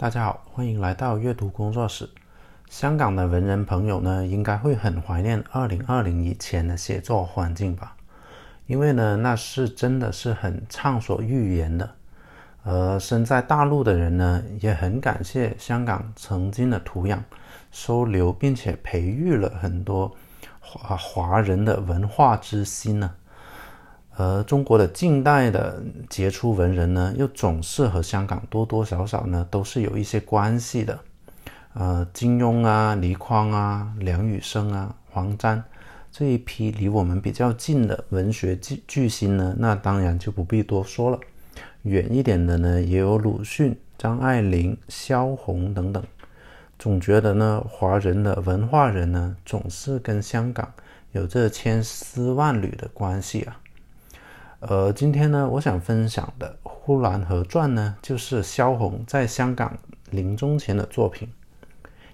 大家好，欢迎来到阅读工作室。香港的文人朋友呢，应该会很怀念2020以前的写作环境吧？因为呢，那是真的是很畅所欲言的。而身在大陆的人呢，也很感谢香港曾经的土壤，收留并且培育了很多华华人的文化之心呢。而中国的近代的杰出文人呢，又总是和香港多多少少呢都是有一些关系的。呃，金庸啊、倪匡啊、梁羽生啊、黄沾这一批离我们比较近的文学巨巨星呢，那当然就不必多说了。远一点的呢，也有鲁迅、张爱玲、萧红等等。总觉得呢，华人的文化人呢，总是跟香港有着千丝万缕的关系啊。呃，今天呢，我想分享的《呼兰河传》呢，就是萧红在香港临终前的作品。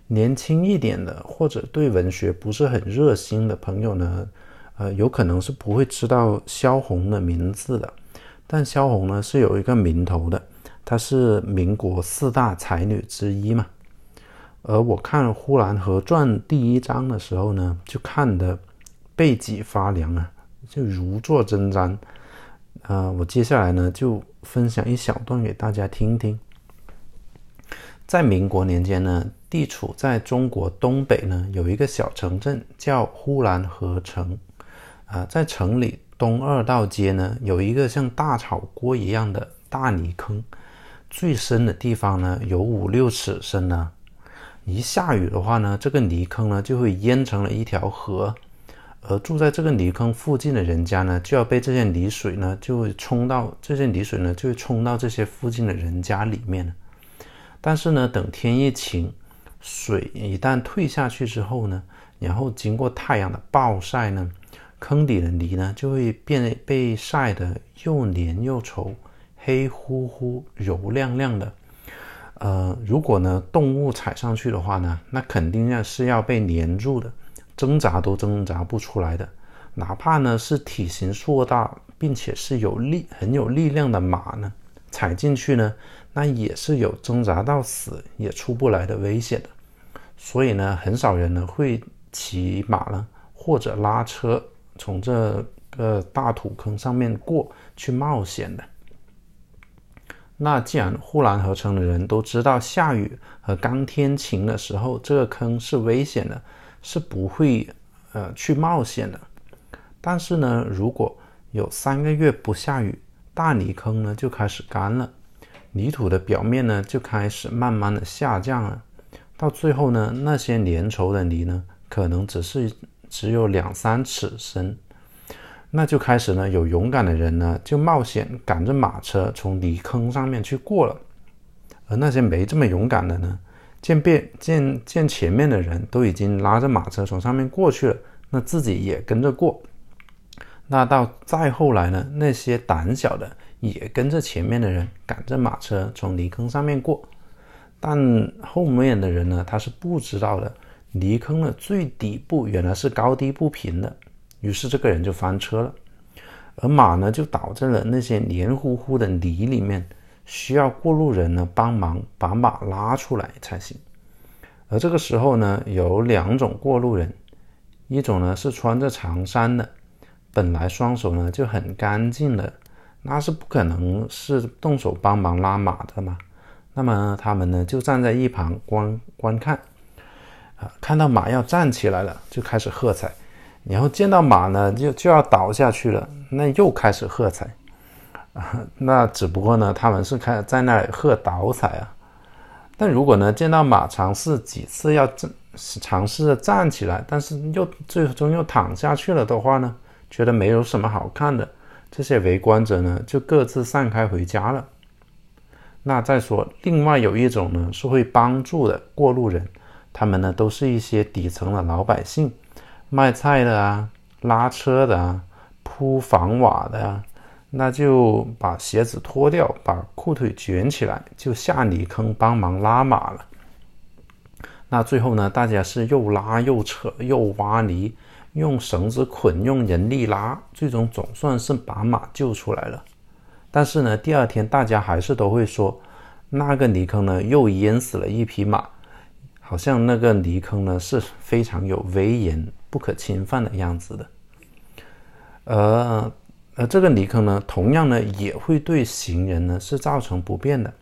年轻一点的，或者对文学不是很热心的朋友呢，呃，有可能是不会知道萧红的名字的。但萧红呢，是有一个名头的，她是民国四大才女之一嘛。而我看《呼兰河传》第一章的时候呢，就看得背脊发凉啊，就如坐针毡。呃，我接下来呢就分享一小段给大家听听。在民国年间呢，地处在中国东北呢，有一个小城镇叫呼兰河城。啊，在城里东二道街呢，有一个像大炒锅一样的大泥坑，最深的地方呢有五六尺深呢。一下雨的话呢，这个泥坑呢就会淹成了一条河。而住在这个泥坑附近的人家呢，就要被这些泥水呢，就会冲到这些泥水呢，就会冲到这些附近的人家里面但是呢，等天一晴，水一旦退下去之后呢，然后经过太阳的暴晒呢，坑底的泥呢，就会变被晒得又黏又稠，黑乎乎、油亮亮的。呃，如果呢，动物踩上去的话呢，那肯定要是要被粘住的。挣扎都挣扎不出来的，哪怕呢是体型硕大并且是有力很有力量的马呢，踩进去呢，那也是有挣扎到死也出不来的危险的。所以呢，很少人呢会骑马呢或者拉车从这个大土坑上面过去冒险的。那既然呼兰河城的人都知道下雨和刚天晴的时候这个坑是危险的。是不会，呃，去冒险的。但是呢，如果有三个月不下雨，大泥坑呢就开始干了，泥土的表面呢就开始慢慢的下降了。到最后呢，那些粘稠的泥呢，可能只是只有两三尺深。那就开始呢，有勇敢的人呢就冒险赶着马车从泥坑上面去过了，而那些没这么勇敢的呢？见变见见前面的人都已经拉着马车从上面过去了，那自己也跟着过。那到再后来呢，那些胆小的也跟着前面的人赶着马车从泥坑上面过。但后面的人呢，他是不知道的，泥坑的最底部原来是高低不平的，于是这个人就翻车了，而马呢就倒在了那些黏糊糊的泥里面。需要过路人呢帮忙把马拉出来才行，而这个时候呢，有两种过路人，一种呢是穿着长衫的，本来双手呢就很干净的，那是不可能是动手帮忙拉马的嘛。那么他们呢就站在一旁观观看，啊，看到马要站起来了，就开始喝彩，然后见到马呢就就要倒下去了，那又开始喝彩。那只不过呢，他们是开在那喝倒彩啊。但如果呢，见到马尝试几次要站，尝试着站起来，但是又最终又躺下去了的话呢，觉得没有什么好看的，这些围观者呢，就各自散开回家了。那再说，另外有一种呢，是会帮助的过路人，他们呢，都是一些底层的老百姓，卖菜的啊，拉车的啊，铺房瓦的啊。那就把鞋子脱掉，把裤腿卷起来，就下泥坑帮忙拉马了。那最后呢，大家是又拉又扯又挖泥，用绳子捆，用人力拉，最终总算是把马救出来了。但是呢，第二天大家还是都会说，那个泥坑呢又淹死了一匹马，好像那个泥坑呢是非常有威严、不可侵犯的样子的。而而这个泥坑呢，同样呢也会对行人呢是造成不便的。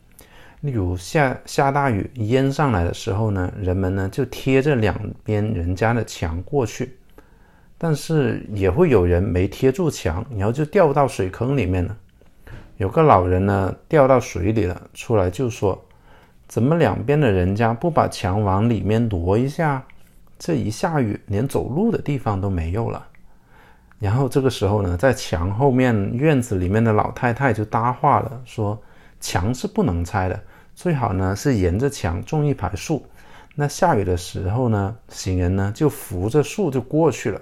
例如下下大雨淹上来的时候呢，人们呢就贴着两边人家的墙过去，但是也会有人没贴住墙，然后就掉到水坑里面了。有个老人呢掉到水里了，出来就说：“怎么两边的人家不把墙往里面挪一下？这一下雨，连走路的地方都没有了。”然后这个时候呢，在墙后面院子里面的老太太就搭话了，说：“墙是不能拆的，最好呢是沿着墙种一排树。那下雨的时候呢，行人呢就扶着树就过去了。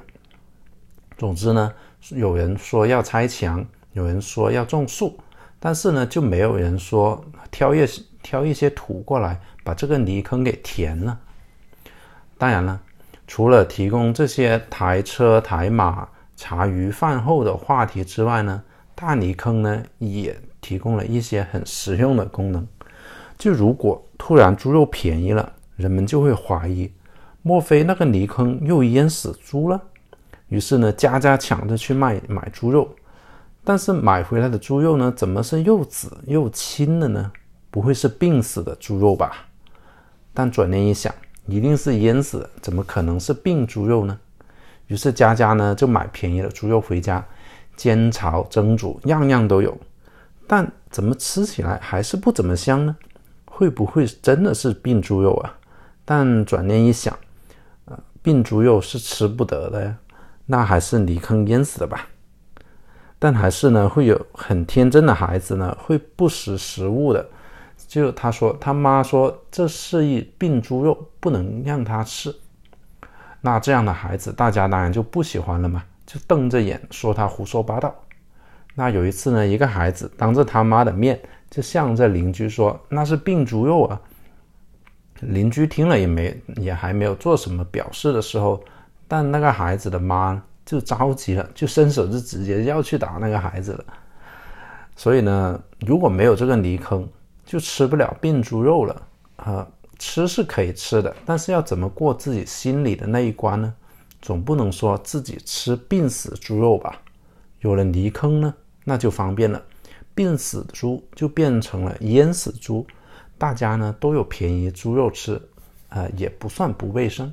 总之呢，有人说要拆墙，有人说要种树，但是呢就没有人说挑一挑一些土过来把这个泥坑给填了。当然了，除了提供这些抬车抬马。茶余饭后的话题之外呢，大泥坑呢也提供了一些很实用的功能。就如果突然猪肉便宜了，人们就会怀疑，莫非那个泥坑又淹死猪了？于是呢，家家抢着去卖买猪肉。但是买回来的猪肉呢，怎么是又紫又青的呢？不会是病死的猪肉吧？但转念一想，一定是淹死的，怎么可能是病猪肉呢？于是佳佳呢就买便宜的猪肉回家，煎炒蒸煮样样都有，但怎么吃起来还是不怎么香呢？会不会真的是病猪肉啊？但转念一想，呃，病猪肉是吃不得的呀，那还是泥坑淹死的吧。但还是呢会有很天真的孩子呢会不识时务的，就他说他妈说这是一病猪肉，不能让他吃。那这样的孩子，大家当然就不喜欢了嘛，就瞪着眼说他胡说八道。那有一次呢，一个孩子当着他妈的面，就向着邻居说那是病猪肉啊。邻居听了也没也还没有做什么表示的时候，但那个孩子的妈就着急了，就伸手就直接要去打那个孩子了。所以呢，如果没有这个泥坑，就吃不了病猪肉了啊。吃是可以吃的，但是要怎么过自己心里的那一关呢？总不能说自己吃病死猪肉吧？有了泥坑呢，那就方便了，病死猪就变成了淹死猪，大家呢都有便宜猪肉吃，啊，也不算不卫生。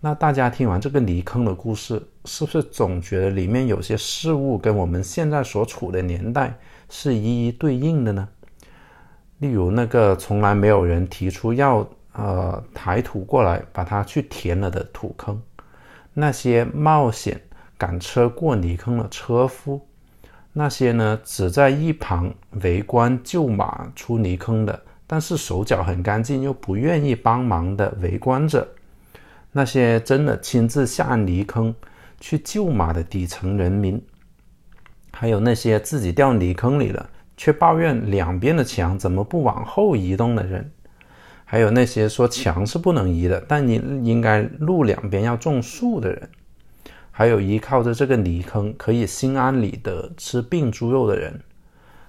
那大家听完这个泥坑的故事，是不是总觉得里面有些事物跟我们现在所处的年代是一一对应的呢？例如那个从来没有人提出要呃抬土过来把它去填了的土坑，那些冒险赶车过泥坑的车夫，那些呢只在一旁围观救马出泥坑的，但是手脚很干净又不愿意帮忙的围观者，那些真的亲自下泥坑去救马的底层人民，还有那些自己掉泥坑里了。却抱怨两边的墙怎么不往后移动的人，还有那些说墙是不能移的，但你应该路两边要种树的人，还有依靠着这个泥坑可以心安理得吃病猪肉的人，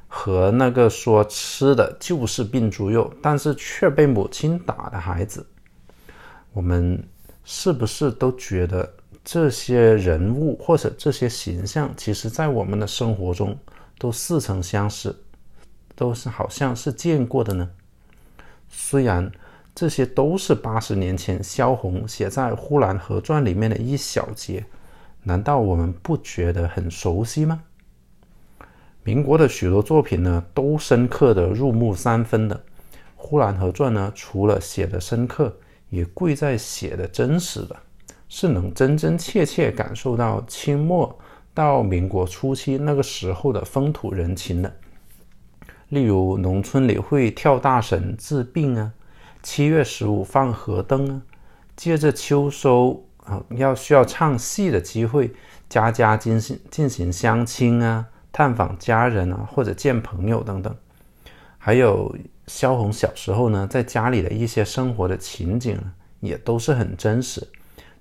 和那个说吃的就是病猪肉，但是却被母亲打的孩子，我们是不是都觉得这些人物或者这些形象，其实在我们的生活中？都似曾相识，都是好像是见过的呢。虽然这些都是八十年前萧红写在《呼兰河传》里面的一小节，难道我们不觉得很熟悉吗？民国的许多作品呢，都深刻的入木三分的，《呼兰河传》呢，除了写的深刻，也贵在写的真实的，是能真真切切感受到清末。到民国初期那个时候的风土人情的，例如农村里会跳大神治病啊，七月十五放河灯啊，借着秋收啊要需要唱戏的机会，家家进行进行相亲啊，探访家人啊，或者见朋友等等，还有萧红小时候呢，在家里的一些生活的情景也都是很真实。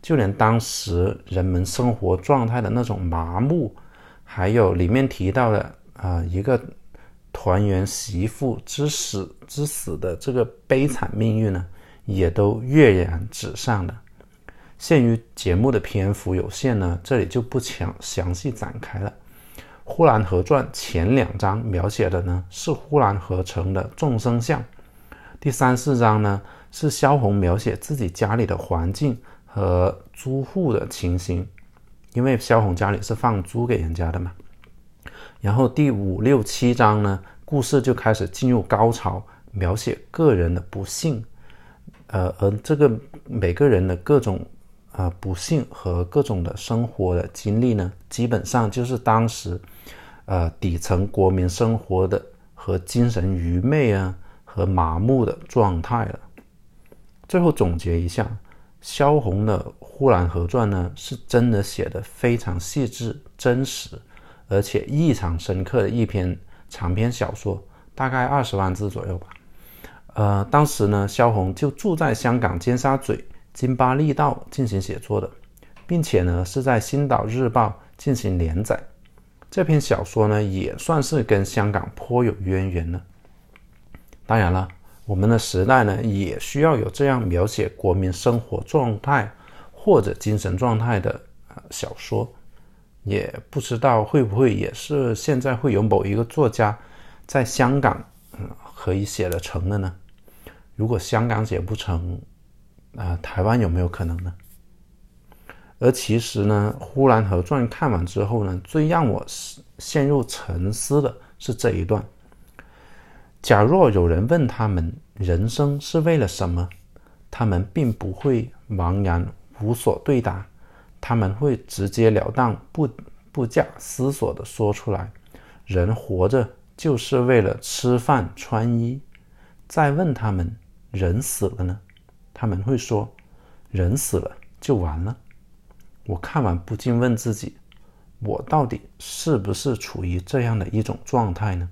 就连当时人们生活状态的那种麻木，还有里面提到的啊一个团圆媳妇之死之死的这个悲惨命运呢，也都跃然纸上了。限于节目的篇幅有限呢，这里就不详详细展开了。《呼兰河传》前两章描写的呢是呼兰河城的众生相，第三四章呢是萧红描写自己家里的环境和租户的情形，因为萧红家里是放租给人家的嘛。然后第五六七章呢，故事就开始进入高潮，描写个人的不幸，呃，而这个每个人的各种。啊，不幸和各种的生活的经历呢，基本上就是当时，呃，底层国民生活的和精神愚昧啊和麻木的状态了。最后总结一下，萧红的《呼兰河传》呢，是真的写的非常细致、真实，而且异常深刻的一篇长篇小说，大概二十万字左右吧。呃，当时呢，萧红就住在香港尖沙咀。金巴利道进行写作的，并且呢是在《星岛日报》进行连载。这篇小说呢也算是跟香港颇有渊源了。当然了，我们的时代呢也需要有这样描写国民生活状态或者精神状态的小说。也不知道会不会也是现在会有某一个作家在香港嗯可以写得成的呢？如果香港写不成，啊，台湾有没有可能呢？而其实呢，《呼兰河传》看完之后呢，最让我陷入沉思的是这一段：假若有人问他们人生是为了什么，他们并不会茫然无所对答，他们会直截了当、不不假思索地说出来：人活着就是为了吃饭穿衣。再问他们人死了呢？他们会说：“人死了就完了。”我看完不禁问自己：“我到底是不是处于这样的一种状态呢？”